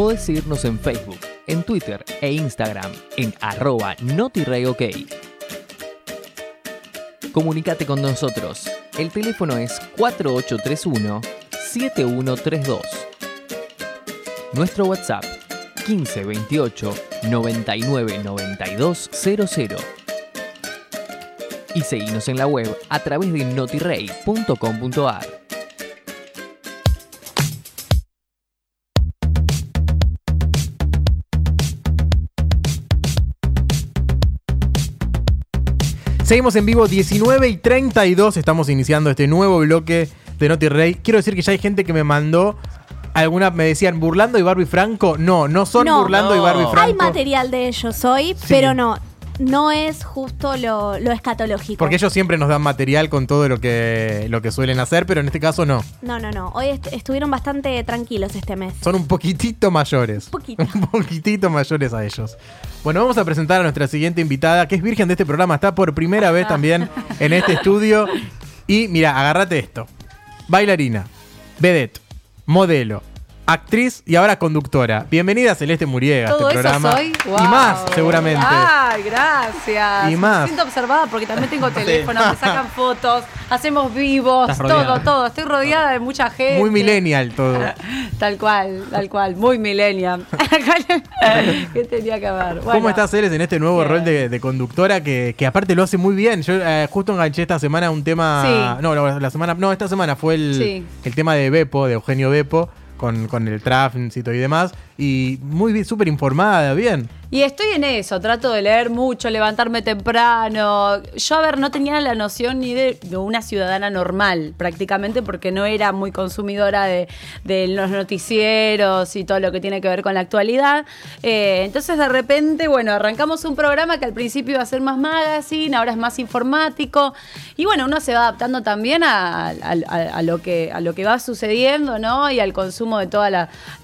podés seguirnos en Facebook, en Twitter e Instagram en arroba notireyok. Comunicate con nosotros. El teléfono es 4831-7132. Nuestro WhatsApp 1528 99 92 00. Y seguimos en la web a través de notirey.com.ar. Seguimos en vivo 19 y 32. Estamos iniciando este nuevo bloque de Noti Rey. Quiero decir que ya hay gente que me mandó. Algunas me decían burlando y Barbie Franco. No, no son No. burlando y Barbie Franco. Hay material de ellos hoy, pero no. No es justo lo, lo escatológico. Porque ellos siempre nos dan material con todo lo que, lo que suelen hacer, pero en este caso no. No, no, no. Hoy est- estuvieron bastante tranquilos este mes. Son un poquitito mayores. Un poquito. Un poquitito mayores a ellos. Bueno, vamos a presentar a nuestra siguiente invitada, que es virgen de este programa. Está por primera vez también en este estudio. Y mira, agárrate esto. Bailarina, vedette, modelo, actriz y ahora conductora. Bienvenida Celeste Muriega a Todo este eso programa. soy. Y más, seguramente. Ay, gracias. Y más. Me siento observada porque también tengo teléfono, me sacan fotos, hacemos vivos, todo, todo. Estoy rodeada de mucha gente. Muy millennial todo. Tal cual, tal cual, muy millennial. ¿Qué tenía que ver? ¿Cómo estás, Ceres, en este nuevo Bien. rol de, de conductora que, que aparte lo hace muy bien? Yo eh, justo enganché esta semana un tema. Sí. No, la, la semana. No, esta semana fue el, Sí. el tema de Beppo, de Eugenio Beppo, con, con el tránsito y demás. Y muy bien, súper informada, bien. Y estoy en eso, trato de leer mucho, levantarme temprano. Yo, a ver, no tenía la noción ni de, una ciudadana normal, prácticamente, porque no era muy consumidora de, los noticieros y todo lo que tiene que ver con la actualidad. Eh, entonces, de repente, bueno, arrancamos un programa que al principio iba a ser más magazine, ahora es más informático. Y bueno, uno se va adaptando también a, lo, que, a lo que va sucediendo, ¿no? Y al consumo de toda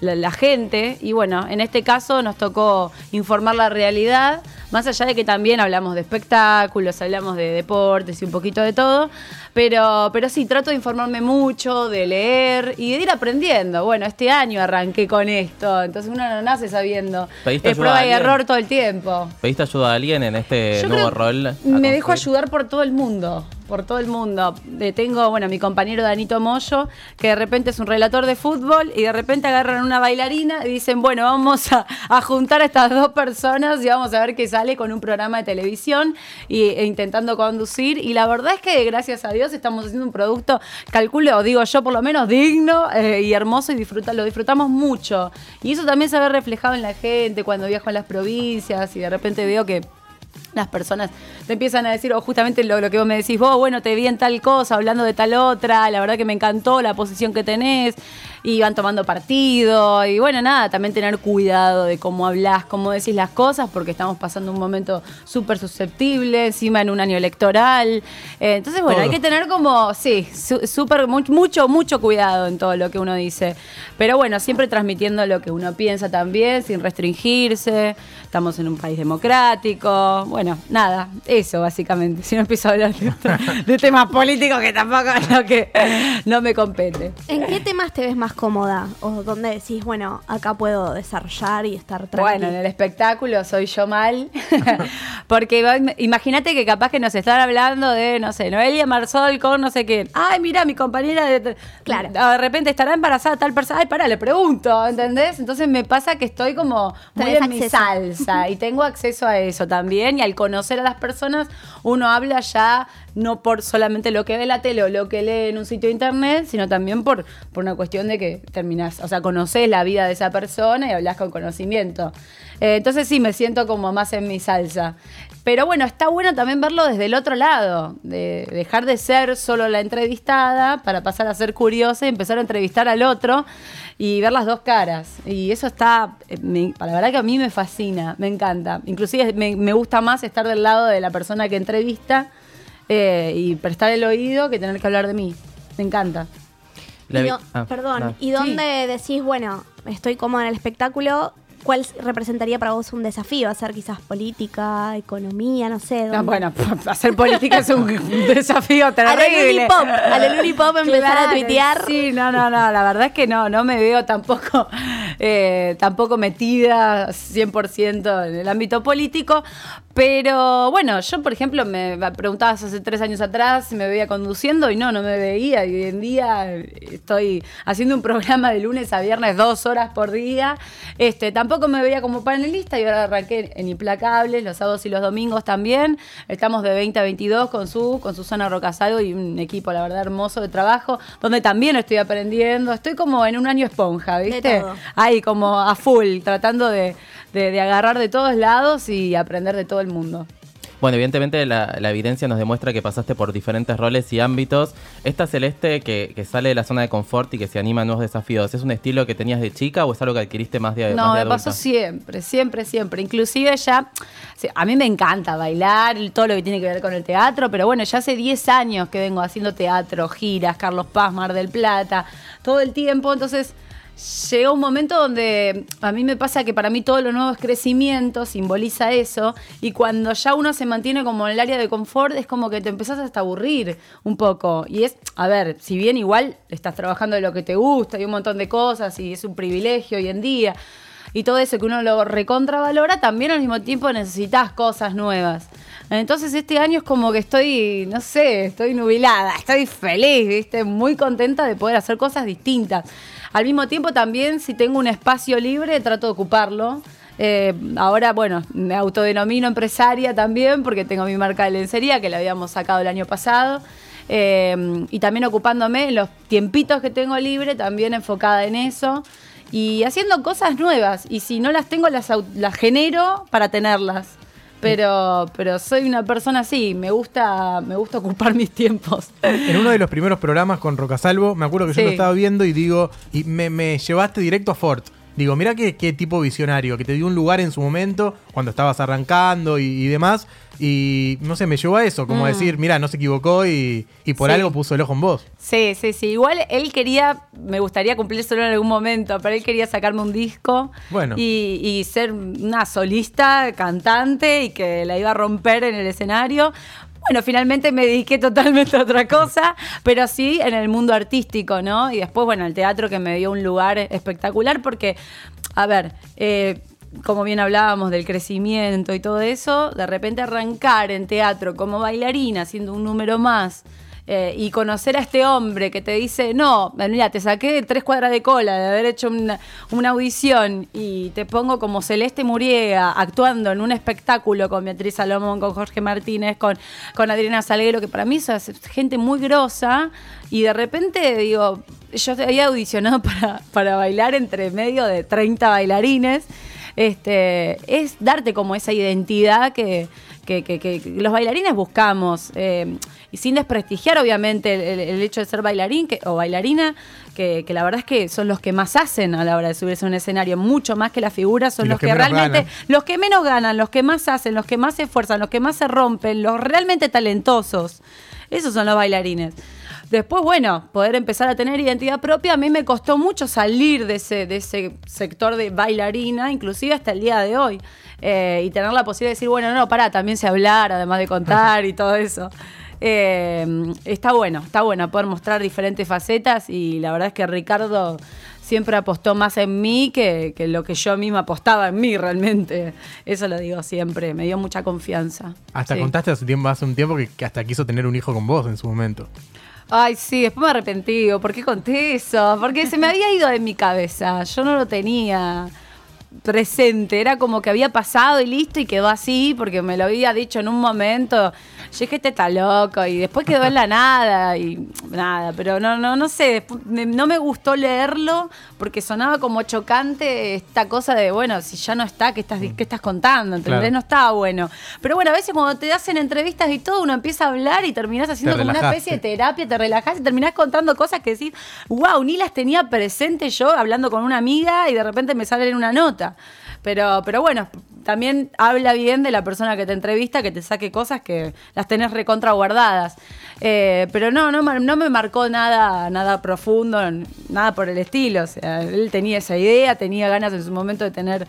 la gente. Y bueno, en este caso nos tocó informar la realidad, más allá de que también hablamos de espectáculos, hablamos de deportes y un poquito de todo. Pero, pero sí, trato de informarme mucho, de leer y de ir aprendiendo. Bueno, este año arranqué con esto, entonces uno no nace sabiendo. ¿Pediste Es prueba y error todo el tiempo. ¿Pediste ayuda a alguien en este Yo nuevo creo- rol? Me dejo ayudar por todo el mundo, por todo el mundo. Eh, tengo, bueno, mi compañero Danito Moyo, que de repente es un relator de fútbol y de repente agarran una bailarina y dicen, bueno, vamos a, juntar a estas dos personas y vamos a ver qué sale con un programa de televisión y, e intentando conducir. Y la verdad es que, gracias a Dios, estamos haciendo un producto, calculo, digo yo por lo menos, digno eh, y hermoso y disfruta, lo disfrutamos mucho. Y eso también se ve reflejado en la gente cuando viajo a las provincias y de repente veo que las personas te empiezan a decir, o justamente lo, lo que vos me decís, vos, bueno, te vi en tal cosa, hablando de tal otra, la verdad que me encantó la posición que tenés, y van tomando partido, y bueno, nada, también tener cuidado de cómo hablas, cómo decís las cosas, porque estamos pasando un momento súper susceptible, encima en un año electoral. Eh, entonces, bueno, Todo. hay que tener como, sí, su- súper, mu- mucho, mucho cuidado en todo lo que uno dice. Pero bueno, siempre transmitiendo lo que uno piensa también, sin restringirse. Estamos en un país democrático. Bueno, nada, eso básicamente. Si no empiezo a hablar de, de temas políticos que tampoco es lo que no me compete. ¿En qué temas te ves más cómoda? O donde decís, bueno, acá puedo desarrollar y estar tranquila. Bueno, en el espectáculo soy yo mal. Porque imagínate que capaz que nos están hablando de, no sé, Noelia Marsol con no sé qué. Ay, mira, mi compañera de. Claro. De repente estará embarazada tal persona. Ay, pará, le pregunto, ¿entendés? Entonces me pasa que estoy como muy en mi salsa y tengo acceso a eso también. Y al conocer a las personas, uno habla ya no por solamente lo que ve la tele o lo que lee en un sitio de internet, sino también por, por una cuestión de que terminás, o sea, conoces la vida de esa persona y hablas con conocimiento. Eh, entonces sí, me siento como más en mi salsa. Pero bueno, está bueno también verlo desde el otro lado, de dejar de ser solo la entrevistada para pasar a ser curiosa y empezar a entrevistar al otro y ver las dos caras. Y eso está, eh, me- la verdad que a mí me fascina, me encanta. Inclusive me, me gusta más estar del lado de la persona que entrevista eh, y prestar el oído que tener que hablar de mí. Me encanta. La Y vi- do- ah, perdón, no. ¿y dónde decís, bueno, estoy cómoda en el espectáculo ¿cuál representaría para vos un desafío? ¿Hacer quizás política, economía, no sé? No, dónde? bueno, hacer política es un desafío terrible. Lulipop, a lo Lulipop empezar Claro, a tuitear. Sí, no, no, no, la verdad es que no, no me veo tampoco, eh, tampoco metida 100% en el ámbito político, pero bueno, yo por ejemplo me preguntabas hace tres años atrás si me veía conduciendo y no, no me veía. Y hoy en día estoy haciendo un programa de lunes a viernes dos horas por día, este, tampoco me veía como panelista y ahora arranqué en Implacables, los sábados y los domingos también, estamos de 20 a 22 con su, con Susana Rocasalvo y un equipo la verdad hermoso de trabajo, donde también estoy aprendiendo, estoy como en un año esponja, ¿viste? Ahí como a full, tratando de, de- de agarrar de todos lados y aprender de todo el mundo. Bueno, evidentemente la, la evidencia nos demuestra que pasaste por diferentes roles y ámbitos. Esta Celeste que, que sale de la zona de confort y que se anima a nuevos desafíos, ¿es un estilo que tenías de chica o es algo que adquiriste más de, No, más de me pasó siempre, siempre, siempre. Inclusive ya, a mí me encanta bailar, todo lo que tiene que ver con el teatro, pero bueno, ya hace 10 años que vengo haciendo teatro, giras, Carlos Paz, Mar del Plata, todo el tiempo, entonces... Llega un momento donde a mí me pasa que para mí todo lo nuevo es crecimiento, simboliza eso, y cuando ya uno se mantiene como en el área de confort, es como que te empezás hasta a aburrir un poco. Y es, a ver, si bien igual estás trabajando de lo que te gusta y un montón de cosas, y es un privilegio hoy en día, y todo eso que uno lo recontravalora, también al mismo tiempo necesitas cosas nuevas. Entonces este año es como que estoy, no sé, estoy nubilada, estoy feliz, ¿viste? Muy contenta de poder hacer cosas distintas. Al mismo tiempo también, si tengo un espacio libre, trato de ocuparlo. Eh, ahora, bueno, me autodenomino empresaria también porque tengo mi marca de lencería que la habíamos sacado el año pasado. Eh, y también ocupándome los tiempitos que tengo libre, también enfocada en eso. Y haciendo cosas nuevas. Y si no las tengo, las genero para tenerlas. Pero, pero soy una persona así, me gusta, me gusta ocupar mis tiempos. En uno de los primeros programas con Rocasalvo, me acuerdo que yo lo estaba viendo y digo, y me, me llevaste directo a Ford. Digo, mira qué, qué tipo visionario, que te dio un lugar en su momento, cuando estabas arrancando y, y demás. Y no sé, me llevó a eso, como a decir, mira, no se equivocó y, y por Mm. Sí. algo puso el ojo en vos. Sí, sí, sí. Igual él quería, me gustaría cumplírselo en algún momento, pero él quería sacarme un disco Bueno. y, y ser una solista, cantante y que la iba a romper en el escenario. Bueno, finalmente me dediqué totalmente a otra cosa, pero sí en el mundo artístico, ¿no? Y después, bueno, el teatro que me dio un lugar espectacular porque, a ver, eh, como bien hablábamos del crecimiento y todo eso, de repente arrancar en teatro como bailarina, haciendo un número más, eh, y conocer a este hombre que te dice, no, mira, te saqué tres cuadras de cola de haber hecho una, audición y te pongo como Celeste Muriega actuando en un espectáculo con Beatriz Salomón, con Jorge Martínez, con, con Adriana Salguero, que para mí es gente muy grosa, y de repente digo, yo había audicionado para, para bailar entre medio de 30 bailarines, este, es darte como esa identidad que, que- que- los bailarines buscamos. eh, y sin desprestigiar, obviamente, el, el- el hecho de ser bailarín que- o bailarina, que, que la verdad es que son los que más hacen a la hora de subirse a un escenario, mucho más que las figuras, son los, los que realmente, ganan. los que menos ganan, los que más hacen, los que más se esfuerzan, los que más se rompen, los realmente talentosos. Esos son los bailarines. Después, bueno, poder empezar a tener identidad propia, a mí me costó mucho salir de ese, de ese sector de bailarina, inclusive hasta el día de hoy, eh, y tener la posibilidad de decir, bueno, no, pará, también sé hablar, además de contar y todo eso. Eh, está bueno, está bueno poder mostrar diferentes facetas y la verdad es que Ricardo siempre apostó más en mí que, que lo que yo misma apostaba en mí realmente. Eso lo digo siempre, me dio mucha confianza. Hasta Sí. contaste hace, tiempo, hace un tiempo que, que hasta quiso tener un hijo con vos en su momento. Ay, sí, después me arrepentí. ¿Por qué conté eso? Porque se me había ido de mi cabeza. Yo no lo tenía presente. Era como que había pasado y listo y quedó así porque me lo había dicho en un momento. Yo dije, este está loco. Y después quedó en la nada y nada. Pero no, no, no sé. me- no me gustó leerlo porque sonaba como chocante esta cosa de, bueno, si ya no está, ¿qué estás, qué estás contando? ¿Entendés? Claro. No estaba bueno. Pero bueno, a veces cuando te hacen entrevistas y todo, uno empieza a hablar y terminás haciendo como una especie de terapia, te relajás y terminás contando cosas que decís, wow, ni las tenía presente yo hablando con una amiga y de repente me sale en una nota. Pero, pero bueno, también habla bien de la persona que te entrevista, que te saque cosas que las tenés recontra guardadas. Eh, pero no, no, no me marcó nada, nada profundo, nada por el estilo. O sea, él tenía esa idea, tenía ganas en su momento de tener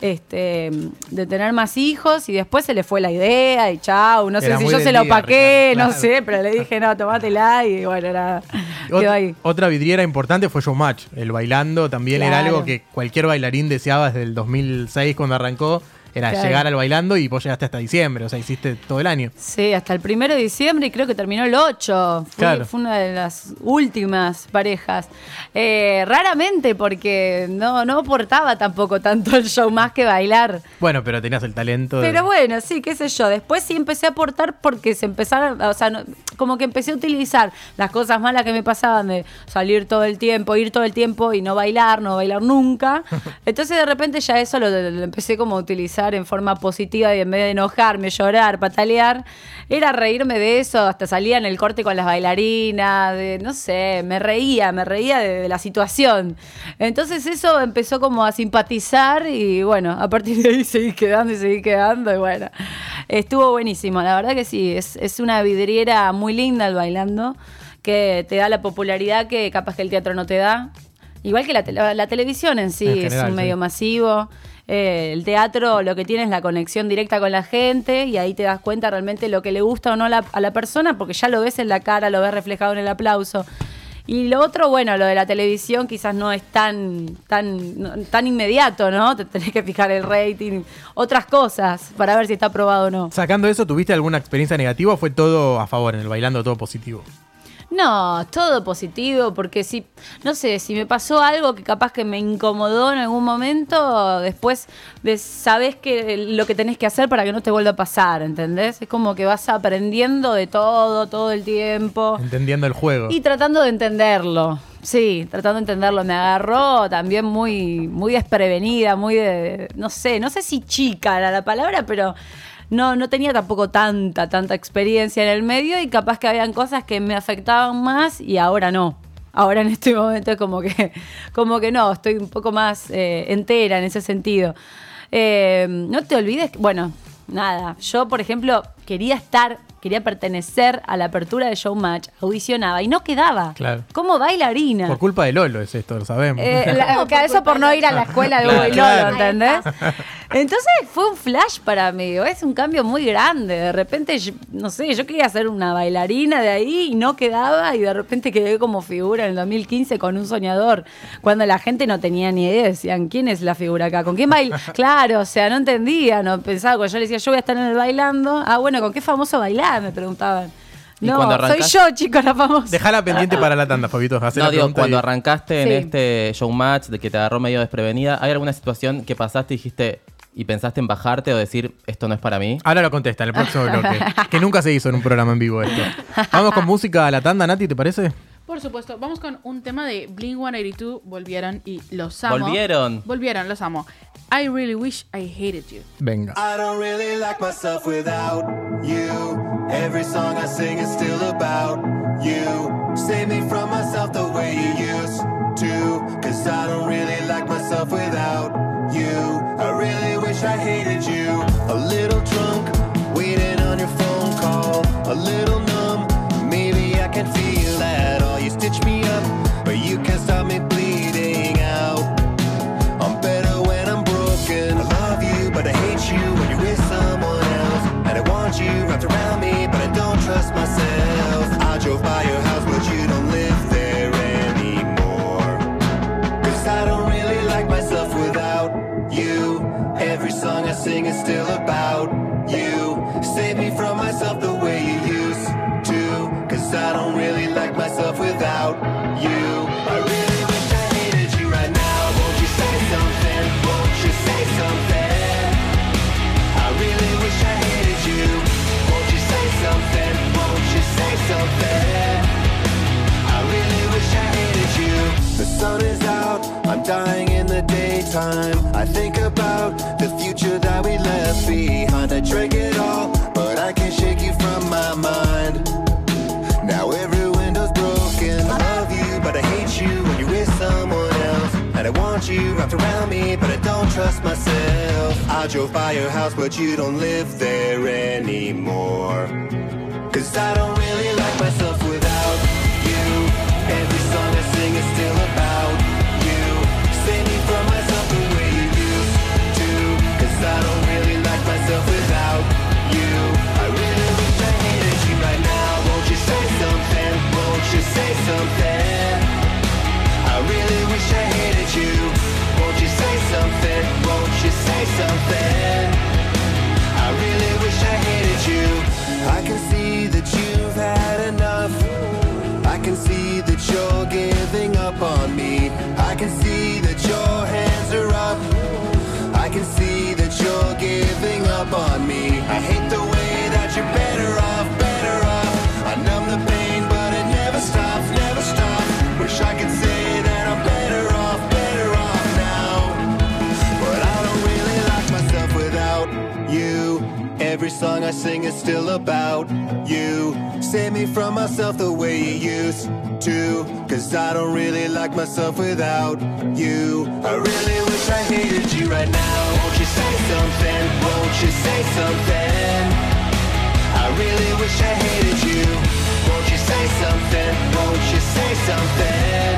este de tener más hijos y después se le fue la idea y chau, no sé si yo se lo día, paqué, Ricardo, no claro. sé, pero le dije, no, tomátela y bueno, era, Ot- quedó ahí. Otra vidriera importante fue Showmatch. El bailando también era Claro. algo que cualquier bailarín deseaba desde el 2006 cuando arrancó. Era Claro. llegar al bailando y vos llegaste hasta diciembre, o sea, hiciste todo el año. Sí, hasta el primero de diciembre y creo que terminó el 8. Fue, Claro. fue una de las últimas parejas. Eh, raramente porque no, no aportaba tampoco tanto el show más que bailar. Bueno, pero tenías el talento. de- Pero bueno, sí, qué sé yo. Después sí empecé a aportar porque se empezaron, o sea, no- como que empecé a utilizar las cosas malas que me pasaban de salir todo el tiempo, ir todo el tiempo y no bailar, no bailar nunca. Entonces de repente ya eso lo, lo empecé como a utilizar en forma positiva y en vez de enojarme, llorar, patalear, era reírme de eso. Hasta salía en el corte con las bailarinas, de, no sé, me reía, me reía de, la situación. Entonces eso empezó como a simpatizar y bueno, a partir de ahí seguí quedando y seguí quedando y bueno, estuvo buenísimo. La verdad que sí, es, es una vidriera muy linda el bailando, que te da la popularidad que capaz que el teatro no te da. Igual que la, la televisión en sí, En es un medio sí. masivo. Eh, el teatro lo que tiene es la conexión directa con la gente y ahí te das cuenta realmente lo que le gusta o no a la, a la persona porque ya lo ves en la cara, lo ves reflejado en el aplauso. Y lo otro, bueno, lo de la televisión quizás no es tan, tan, no- tan inmediato, ¿no? Te tenés que fijar el rating, otras cosas para ver si está aprobado o no. Sacando eso, ¿tuviste alguna experiencia negativa o fue todo a favor en el bailando, todo positivo? No, todo positivo, porque si, no sé, si me pasó algo que capaz que me incomodó en algún momento, después de, sabes que lo que tenés que hacer para que no te vuelva a pasar, ¿entendés? Es como que vas aprendiendo de todo, todo el tiempo. Entendiendo el juego. Y tratando de entenderlo. Sí, tratando de entenderlo. Me agarró también muy, muy desprevenida, muy de. No sé, no sé si chica era la palabra, pero no, no tenía tampoco tanta, tanta experiencia en el medio y capaz que habían cosas que me afectaban más y ahora no. Ahora en este momento es como que, como que no, estoy un poco más eh, entera en ese sentido. Eh, no te olvides, bueno, nada, yo por ejemplo quería estar, quería pertenecer a la apertura de Showmatch, audicionaba y no quedaba. Claro. Como bailarina. Por culpa de Lolo es esto, lo sabemos. Eh, la- ¿Cómo que por eso por no ir a la escuela de Claro. Lolo, ¿entendés? Entonces fue un flash para mí, es un cambio muy grande. De repente, yo- no sé, yo quería ser una bailarina de ahí y no quedaba y de repente quedé como figura en el 2015 con un soñador, cuando la gente no tenía ni idea, decían, ¿quién es la figura acá? ¿Con quién baila? Claro, o sea, no entendía, no pensaba, cuando yo le decía, yo voy a estar en el bailando, ah, bueno, ¿con qué famoso bailar? Me preguntaban. No, soy yo, chicos, la famosa. Dejala pendiente para la tanda, Fabito. No, digo, cuando y- arrancaste en este showmatch de que te agarró medio desprevenida, ¿hay alguna situación que pasaste y dijiste y pensaste en bajarte o decir esto no es para mí? Ahora lo contesta en el próximo bloque. que nunca se hizo en un programa en vivo esto. Vamos con música a la tanda, Nati, ¿te parece? Por supuesto, vamos con un tema de Blink 182. Volvieron y los amo. ¿Volvieron? Volvieron, los amo. I really wish I hated you. Venga. I don't really like myself without you. Every song I sing is still about you. Save me from myself the way you used to. Cause I don't really like myself without you. I really wish I hated you. A little drunk, waiting on your phone call. A little numb, maybe I can feel sing is still about you. Save me from myself the way you used to. Cause I don't really like myself without you. I really wish I hated you right now. Won't you say something? Won't you say something? I really wish I hated you. Won't you say something? Won't you say something? I really wish I hated you. The sun is out, I'm dying in daytime. I think about the future that we left behind. I drank it all, but I can't shake you from my mind. Now every window's broken. I love you, but I hate you when you're with someone else. And I want you wrapped around me, but I don't trust myself. I drove by your house, but you don't live there anymore. Cause I don't really like myself without see that you're giving up on me. I can see that your hands are up. I can see that you're giving up on me. I hate the way that you're better off, better off. I numb the pain, but it never stops, never stops. Wish I could say that I'm better off, better off now. But I don't really like myself without you. Every song I sing is still about you. Save me from myself the way you used to. Cause I don't really like myself without you. I really wish I hated you right now. Won't you say something? Won't you say something? I really wish I hated you. Won't you say something? Won't you say something?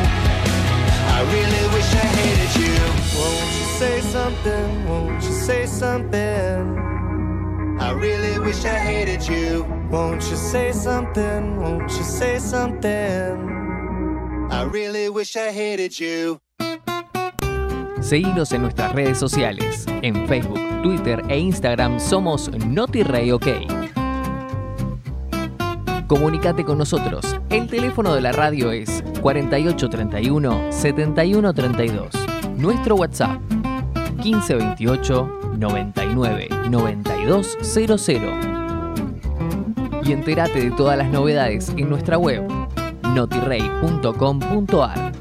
I really wish I hated you. Won't you say something? Won't you say something? I really wish I hated you. Won't you say something? Won't you say something? I really wish I hated you. Seguinos en nuestras redes sociales. En Facebook, Twitter e Instagram somos NotiReyOK. Comunicate con nosotros. El teléfono de la radio es 4831 7132. Nuestro WhatsApp 1528 99 9200. Y entérate de todas las novedades en nuestra web notirey.com.ar.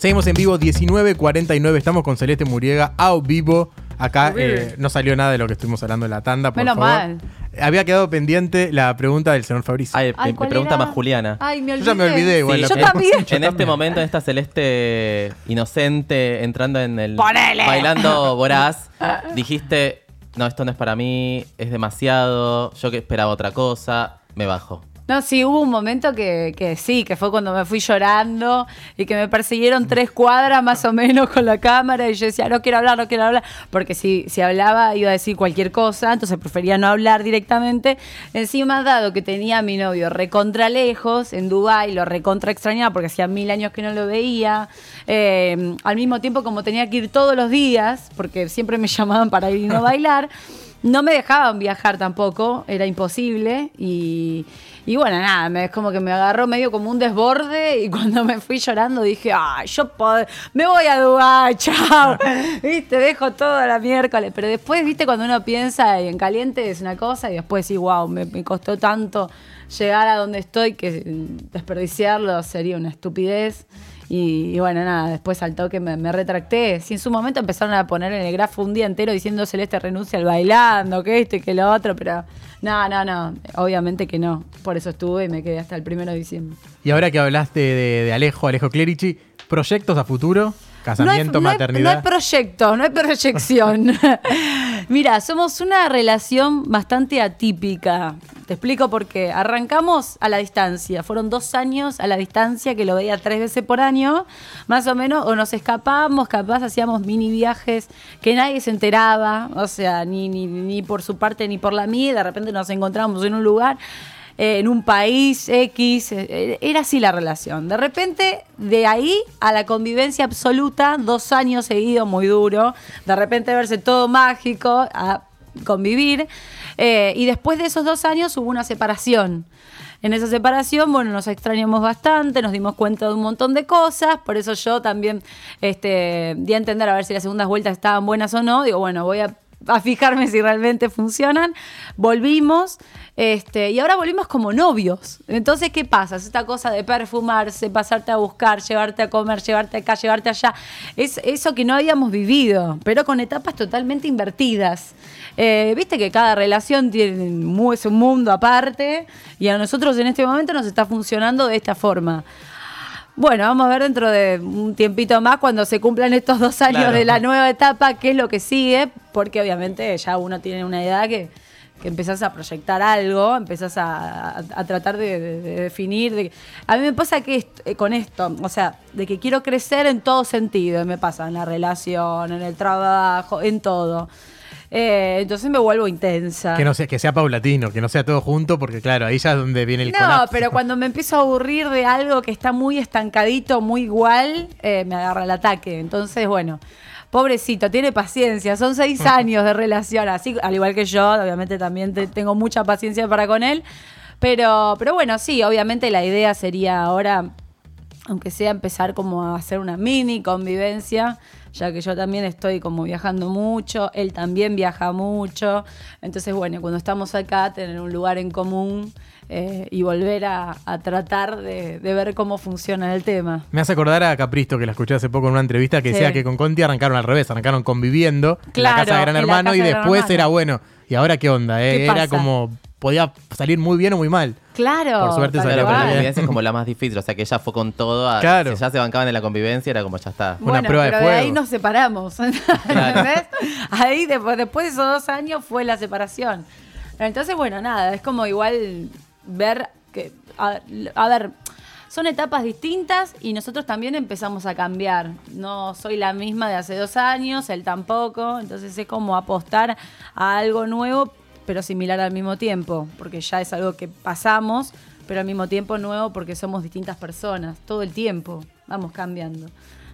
Seguimos en vivo 19.49. Estamos con Celeste Muriega a vivo. Acá eh, no salió nada de lo que estuvimos hablando en la tanda, por Menos favor. mal. Había quedado pendiente la pregunta del señor Fabricio. Ay, Ay, me ¿cuál pregunta era? más Juliana. Ay, me Yo ya me olvidé igual. Sí, la yo pregunta. también. En este momento, en esta celeste inocente entrando en el ¡Ponele! bailando voraz, dijiste, no, esto no es para mí, es demasiado, yo que esperaba otra cosa, me bajo. No, sí, hubo un momento que, que sí, que fue cuando me fui llorando y que me persiguieron tres cuadras más o menos con la cámara y yo decía, no quiero hablar, no quiero hablar, porque si, si hablaba iba a decir cualquier cosa, entonces prefería no hablar directamente. Encima, dado que tenía a mi novio recontra lejos en Dubái, lo recontra extrañaba porque hacía mil años que no lo veía, eh, al mismo tiempo como tenía que ir todos los días, porque siempre me llamaban para ir y no bailar, no me dejaban viajar tampoco, era imposible y... Y bueno, nada, me, es como que me agarró medio como un desborde y cuando me fui llorando dije, ay, yo pod- me voy a Dubái, chao. Viste, dejo todo la miércoles. Pero después, viste, cuando uno piensa y en caliente es una cosa y después sí, wow, me, me costó tanto llegar a donde estoy que desperdiciarlo sería una estupidez. Y, bueno, nada, después al toque me, me retracté. Si en su momento empezaron a poner en el grafo un día entero diciendo Celeste renuncia al bailando, que esto y que lo otro, pero no, no, no, obviamente que no. Por eso estuve y me quedé hasta el primero de diciembre. Y ahora que hablaste de, de Alejo, Alejo Clerici, ¿proyectos a futuro? ¿Casamiento, no hay, maternidad? No hay proyecto, no hay proyección. Mira, somos una relación bastante atípica. Te explico por qué. Arrancamos a la distancia. Fueron dos años a la distancia que lo veía tres veces por año, más o menos, o nos escapábamos, capaz hacíamos mini viajes que nadie se enteraba, o sea, ni, ni, ni por su parte ni por la mía, de repente nos encontrábamos en un lugar eh, en un país X, eh, era así la relación. De repente, de ahí a la convivencia absoluta, dos años seguidos, muy duro, de repente verse todo mágico, a convivir, eh, y después de esos dos años hubo una separación. En esa separación, bueno, nos extrañamos bastante, nos dimos cuenta de un montón de cosas, por eso yo también este, di a entender a ver si las segundas vueltas estaban buenas o no. Digo, bueno, voy a a fijarme si realmente funcionan. Volvimos, este, y ahora volvimos como novios. Entonces, ¿qué pasa? Es esta cosa de perfumarse, pasarte a buscar, llevarte a comer, llevarte acá, llevarte allá. Es eso que no habíamos vivido, pero con etapas totalmente invertidas. Eh, Viste que cada relación tiene es un mundo aparte, y a nosotros en este momento nos está funcionando de esta forma. Bueno, vamos a ver dentro de un tiempito más, cuando se cumplan estos dos años Claro. de la nueva etapa, qué es lo que sigue, porque obviamente ya uno tiene una edad que, que empezás a proyectar algo, empezás a, a- a tratar de, de- de definir. de- a mí me pasa que est- eh, con esto, o sea, de que quiero crecer en todo sentido, me pasa en la relación, en el trabajo, en todo. Eh, entonces me vuelvo intensa. Que no sea, que sea paulatino, que no sea todo junto, porque claro, ahí ya es donde viene el No, colapso. pero cuando me empiezo a aburrir de algo que está muy estancadito, muy igual, eh, me agarra el ataque. Entonces, bueno, pobrecito, tiene paciencia. Son seis años de relación, así al igual que yo, obviamente también te- tengo mucha paciencia para con él. Pero, pero bueno, sí, obviamente la idea sería ahora, aunque sea empezar como a hacer una mini convivencia, ya que yo también estoy como viajando mucho, él también viaja mucho. Entonces, bueno, cuando estamos acá, tener un lugar en común eh, y volver a, a tratar de, de ver cómo funciona el tema. Me hace acordar a Capristo, que la escuché hace poco en una entrevista, que Sí. decía que con Conti arrancaron al revés, arrancaron conviviendo en la casa de Gran Hermano y después era bueno. ¿Y ahora qué onda? eh? ¿Qué Era como, podía salir muy bien o muy mal. Claro. Por suerte salió Claro, pero la convivencia es como la más difícil, o sea que ella fue con todo, a, Claro. si ya se bancaban en la convivencia era como ya está. Una Bueno, prueba de pero fuego. ahí nos separamos. ¿entendés? Ahí después, después de esos dos años fue la separación. Entonces, bueno, nada, es como igual ver que, a, a ver, son etapas distintas y nosotros también empezamos a cambiar. No soy la misma de hace dos años, él tampoco, entonces es como apostar a algo nuevo, pero similar al mismo tiempo, porque ya es algo que pasamos, pero al mismo tiempo nuevo porque somos distintas personas, todo el tiempo, vamos cambiando.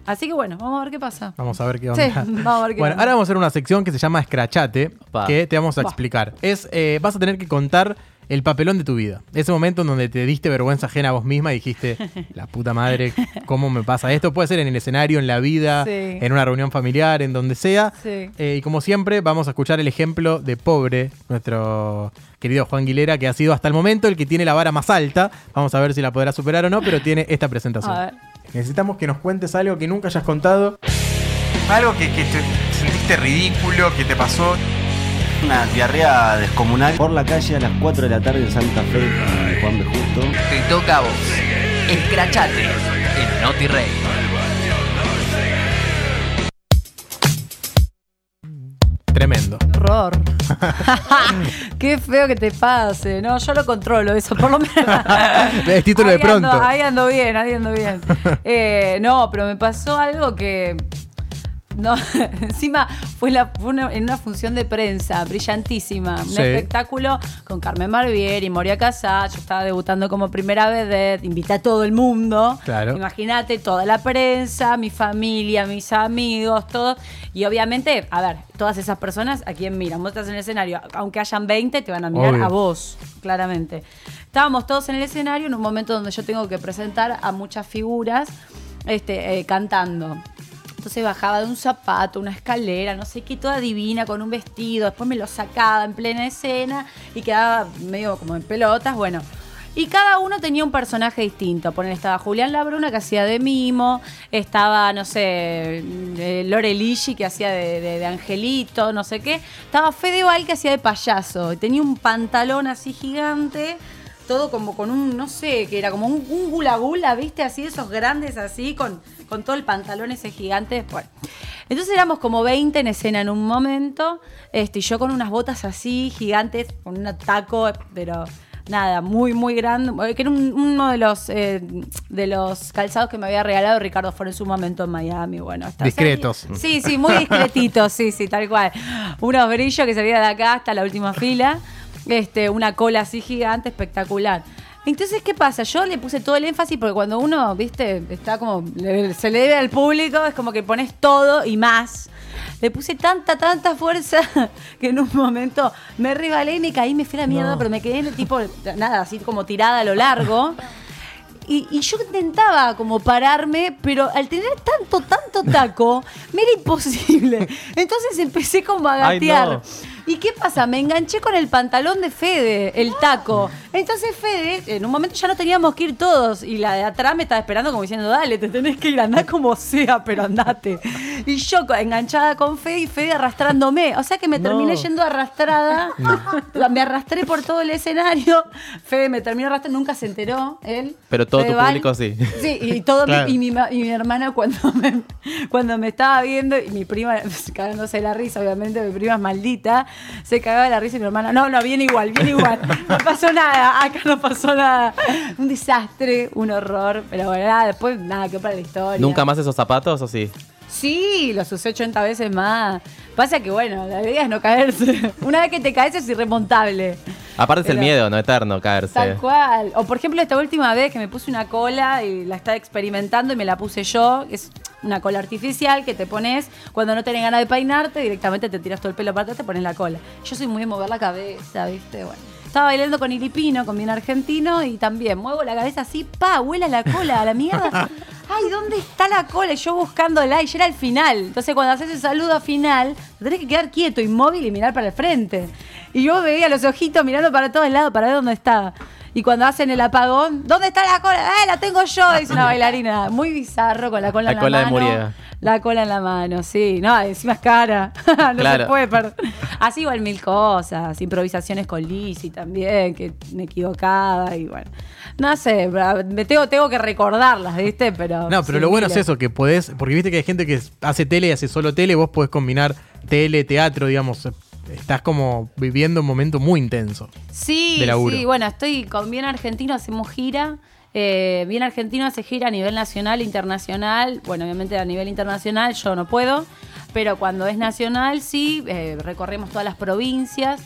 Así que bueno, vamos a ver qué pasa. Vamos a ver qué Sí, onda. vamos a ver qué bueno, onda. ahora vamos a hacer una sección que se llama Escrachate, Opa. que te vamos a explicar. Es, eh, vas a tener que contar el papelón de tu vida. Ese momento en donde te diste vergüenza ajena a vos misma y dijiste, la puta madre, ¿cómo me pasa esto? Puede ser en el escenario, en la vida, Sí. en una reunión familiar, en donde sea. Sí. Eh, y como siempre, vamos a escuchar el ejemplo de Pobre, nuestro querido Juan Guilera, que ha sido hasta el momento el que tiene la vara más alta. Vamos a ver si la podrá superar o no, pero tiene esta presentación. A ver. Necesitamos que nos cuentes algo que nunca hayas contado. Algo que, que te sentiste ridículo, que te pasó. Una diarrea descomunal por la calle a las 4 de la tarde en Santa Fe, en Juan B. Justo. Te toca a vos. Escrachate en Noti Rey. Tremendo. Horror. Qué feo que te pase. No, yo lo controlo eso, por lo menos. Es título de ando- pronto. ahí ando bien, ahí ando bien. Eh, no, pero me pasó algo que. No, encima fue, la, fue una- en una función de prensa brillantísima. Un Sí. espectáculo con Carmen Barbieri, Moria Casá. Yo estaba debutando como primera vez. Invité a todo el mundo. Claro. Imagínate, toda la prensa, mi familia, mis amigos, todos. Y obviamente, a ver, todas esas personas, ¿a quién miran? Vos estás en el escenario, aunque hayan 20, te van a mirar Obvio. a vos, claramente. Estábamos todos en el escenario en un momento donde yo tengo que presentar a muchas figuras este, eh, cantando. Entonces bajaba de un zapato, una escalera, no sé qué, toda divina, con un vestido. Después me lo sacaba en plena escena y quedaba medio como en pelotas. Bueno, y cada uno tenía un personaje distinto. Poner estaba Julián Labruna que hacía de mimo, estaba, no sé, eh, Lore Ligi que hacía de, angelito, no sé qué. Estaba Fede Val que hacía de payaso. Y tenía un pantalón así gigante, todo como con un, no sé, que era como un, un gula gula, ¿viste? Así, esos grandes así, con, con todo el pantalón ese gigante. Bueno. Entonces éramos como 20 en escena en un momento, este, y yo con unas botas así gigantes, con un taco, pero nada, muy, muy grande, eh, que era un- uno de los, eh, de los calzados que me había regalado Ricardo Ford en su momento en Miami. Bueno, está Discretos. Sí, sí, muy discretitos, sí, sí, tal cual. Unos brillos que veía de acá hasta la última fila, este, una cola así gigante, espectacular. Entonces, ¿qué pasa? Yo le puse todo el énfasis porque cuando uno, viste, está como, se le debe al público, es como que pones todo y más. Le puse tanta, tanta fuerza que en un momento me rebalé y me caí, me fui a la mierda, pero me quedé en el tipo, nada, así como tirada a lo largo. Y, y yo intentaba como pararme, pero al tener tanto, tanto taco, me era imposible. Entonces empecé como a Ay, gatear. no. ¿Y qué pasa? Me enganché con el pantalón de Fede, el taco. Entonces Fede, en un momento ya no teníamos que ir todos. Y la de atrás me estaba esperando como diciendo, dale, te tenés que ir, andá como sea, pero andate. Y yo enganchada con Fede y Fede arrastrándome. O sea que me terminé yendo arrastrada. Me arrastré por todo el escenario. Fede me terminó arrastrando, nunca se enteró él. Pero todo Fede tu Val. público sí. Sí, y todo mi- y, mi, ma- y mi hermana cuando me, cuando me estaba viendo, y mi prima cagándose la risa, obviamente, mi prima es maldita, se cagaba de la risa y mi hermana, no, no, viene igual, viene igual. No pasó nada, acá no pasó nada. Un desastre, un horror, pero bueno, nada, después nada, que para la historia. ¿Nunca más esos zapatos o sí? Sí, los usé 80 veces más. Pasa que, bueno, la idea es no caerse. Una vez que te caes es irremontable. Aparte es el miedo, no eterno, caerse. Tal cual. O por ejemplo, esta última vez que me puse una cola y la estaba experimentando y me la puse yo. Es una cola artificial que te pones cuando no tenés ganas de peinarte, directamente te tiras todo el pelo para atrás, te pones la cola. Yo soy muy de mover la cabeza, ¿viste? Bueno. Estaba bailando con Ilipino, con bien argentino, y también muevo la cabeza así, pa, vuela la cola a la mierda. Ay, ¿dónde está la cola? Y yo buscándola, y ya era el final. Entonces, cuando haces el saludo final, te tenés que quedar quieto, inmóvil y mirar para el frente. Y yo veía los ojitos mirando para todos lados para ver dónde estaba. Y cuando hacen el apagón, ¿dónde está la cola? ¡Eh, la tengo yo! Dice una bailarina. Muy bizarro con la cola La en la cola de mano. Muriega. La cola en la mano, sí. No, encima es cara. no Claro. se puede perder. Así igual mil cosas. Improvisaciones con Lizzy también, que me equivocaba y bueno. No sé, me tengo, tengo que recordarlas, ¿viste? Pero. No, pero lo bueno es eso, que podés, porque viste que hay gente que hace tele y hace solo tele, vos podés combinar tele, teatro, digamos, estás como viviendo un momento muy intenso. Sí, de sí, bueno, estoy con Bien Argentino, hacemos gira. Eh, Bien Argentino hace gira a nivel nacional, internacional. Bueno, obviamente a nivel internacional yo no puedo, pero cuando es nacional sí, eh, recorremos todas las provincias.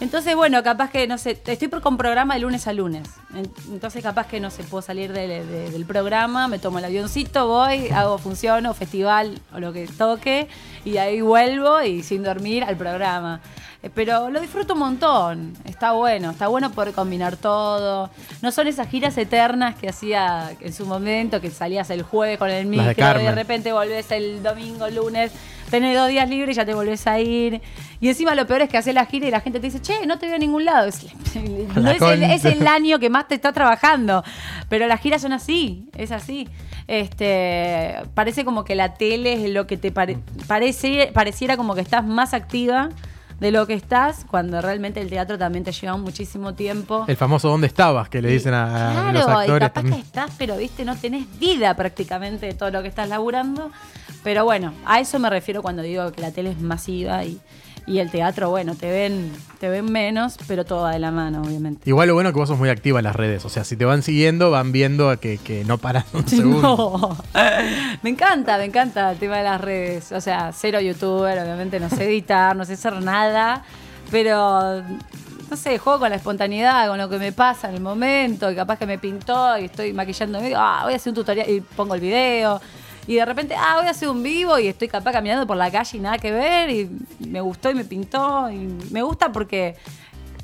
Entonces, bueno, capaz que, no sé, estoy con programa de lunes a lunes. En- Entonces, capaz que, no sé, puedo salir de- de- del programa, me tomo el avioncito, voy, hago función o festival o lo que toque, y de ahí vuelvo y sin dormir al programa. Eh, Pero lo disfruto un montón, está bueno, está bueno poder combinar todo. No son esas giras eternas que hacía en su momento, que salías el jueves con el Las de micro y de repente volvés el domingo, lunes, tenés dos días libres y ya te volvés a ir. Y encima lo peor es que haces la gira y la gente te dice, che, no te veo a ningún lado. Es, no es, el, es el año que más te está trabajando. Pero las giras son así, es así. Este, parece como que la tele es lo que te pare- parece, pareciera como que estás más activa de lo que estás, cuando realmente el teatro también te lleva muchísimo tiempo. El famoso ¿dónde estabas? que le dicen a, a Claro, los actores. capaz que estás, pero viste, no tenés vida prácticamente de todo lo que estás laburando. Pero bueno, a eso me refiero cuando digo que la tele es masiva y, y el teatro, bueno, te ven, te ven menos, pero todo va de la mano, obviamente. Igual lo bueno es que vos sos muy activa en las redes. O sea, si te van siguiendo, van viendo que, que no paras un segundo. No. me encanta, me encanta el tema de las redes. O sea, cero youtuber, obviamente no sé editar, no sé hacer nada, pero no sé, juego con la espontaneidad, con lo que me pasa en el momento, y capaz que me pintó y estoy maquillando, y digo, ah, voy a hacer un tutorial y pongo el video. Y de repente, ah, voy a hacer un vivo y estoy capaz caminando por la calle y nada que ver, y me gustó y me pintó, y me gusta porque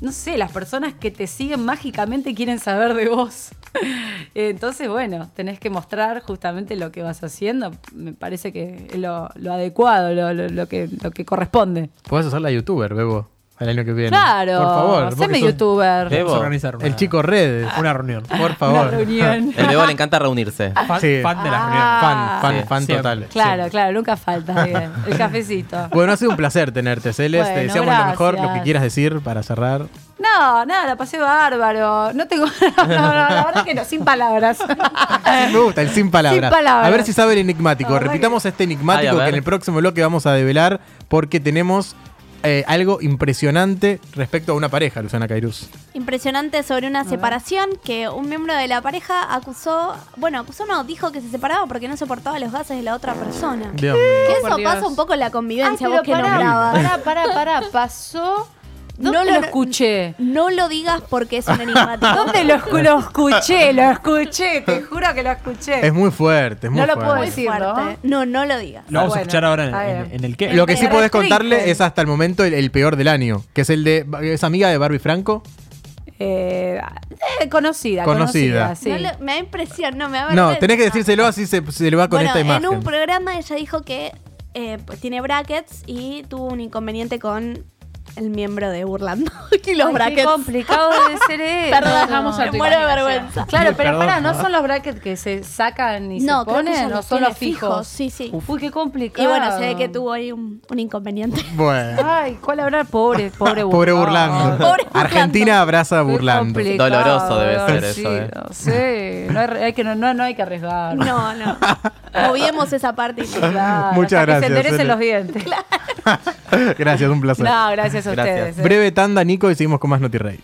no sé, las personas que te siguen mágicamente quieren saber de vos. Entonces, bueno, tenés que mostrar justamente lo que vas haciendo. Me parece que es lo, lo adecuado, lo, lo- lo que, lo que corresponde. Podés hacer la youtuber, Bebo, el año que viene. Claro, Por favor. haceme sos youtuber. A organizar una, El chico redes. una reunión. Por Una favor. reunión. El Bebo le encanta reunirse. Fan, Sí. fan de la Ah. reunión. Fan, fan, Sí. fan Siempre. total. Claro, claro, nunca falta. bien. El cafecito. Bueno, ha sido un placer tenerte, Celes. Bueno, Te deseamos lo mejor, lo que quieras decir para cerrar. No, nada, la pasé bárbaro. No tengo. No, no, la verdad que no, sin palabras. Me gusta el sin palabras. Sin palabras. A ver si sabe el enigmático. Repitamos este enigmático Ay, que en el próximo bloque vamos a develar porque tenemos eh, algo impresionante respecto a una pareja, Luciana Cairuz. Impresionante sobre una separación que un miembro de la pareja acusó, bueno, acusó no, dijo que se separaba porque no soportaba los gases de la otra persona. Dios mío. Que por eso Dios. pasa un poco en la convivencia, Ay, vos pero que pará, nombrabas. Pará, pará, pará. Pasó. ¿Dónde No lo, lo- escuché? No lo digas porque es un enigmático. ¿Dónde lo, lo escuché? Lo escuché, te juro que lo escuché. Es muy fuerte, es muy No lo fuerte. puedo decir, ¿no? fuerte. No, no lo digas. Lo vamos a escuchar ahora en, en- bien. en el qué. Lo que sí podés contarle es hasta el momento el, el peor del año, que es el de. ¿Es amiga de Barbie Franco? Eh, eh, conocida, Conocida. conocida, sí. No le- me da impresión, no me da No, tenés que decírselo así se, se le va con bueno, esta imagen. en un programa ella dijo que eh, pues tiene brackets y tuvo un inconveniente con el miembro de Burlando. y los Ay, brackets. Qué complicado debe ser eso. Perdón, Dejamos a me tu muero de vergüenza. Claro, pero Perdón. pará, ¿no son los brackets que se sacan y No, se creo que ponen? ella ¿O los son los fijos? Sí, sí. Uy, qué complicado. Y bueno, se ve que tuvo ahí un, un inconveniente. Bueno. Ay, ¿cuál habrá? Pobre, pobre Pobre Burlando. Pobre Burlando. Argentina abraza a Burlando. Doloroso debe ser sí, eso, eh. No sé, no hay, hay que, no, no, no hay que arriesgar. No, no. Moviemos esa parte. Claro, Muchas gracias, Que se enderecen los dientes. Gracias, un placer. No, gracias a Gracias. ustedes. eh. Breve tanda, Nico, y seguimos con más NotiRey.